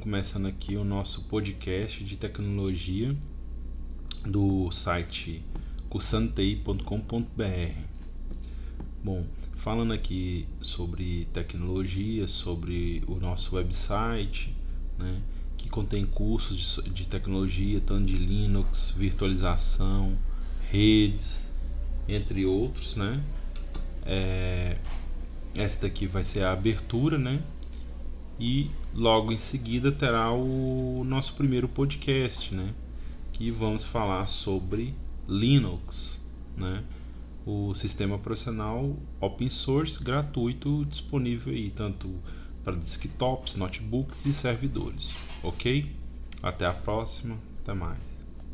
começando aqui o nosso podcast de tecnologia do site cursantei.com.br. Bom, falando aqui sobre tecnologia, sobre o nosso website, né, que contém cursos de, de tecnologia, tanto de Linux, virtualização, redes, entre outros, né? É, esta aqui vai ser a abertura, né? E logo em seguida terá o nosso primeiro podcast, né? Que vamos falar sobre Linux, né? O sistema operacional open source gratuito disponível aí tanto para desktops, notebooks e servidores, ok? Até a próxima, até mais.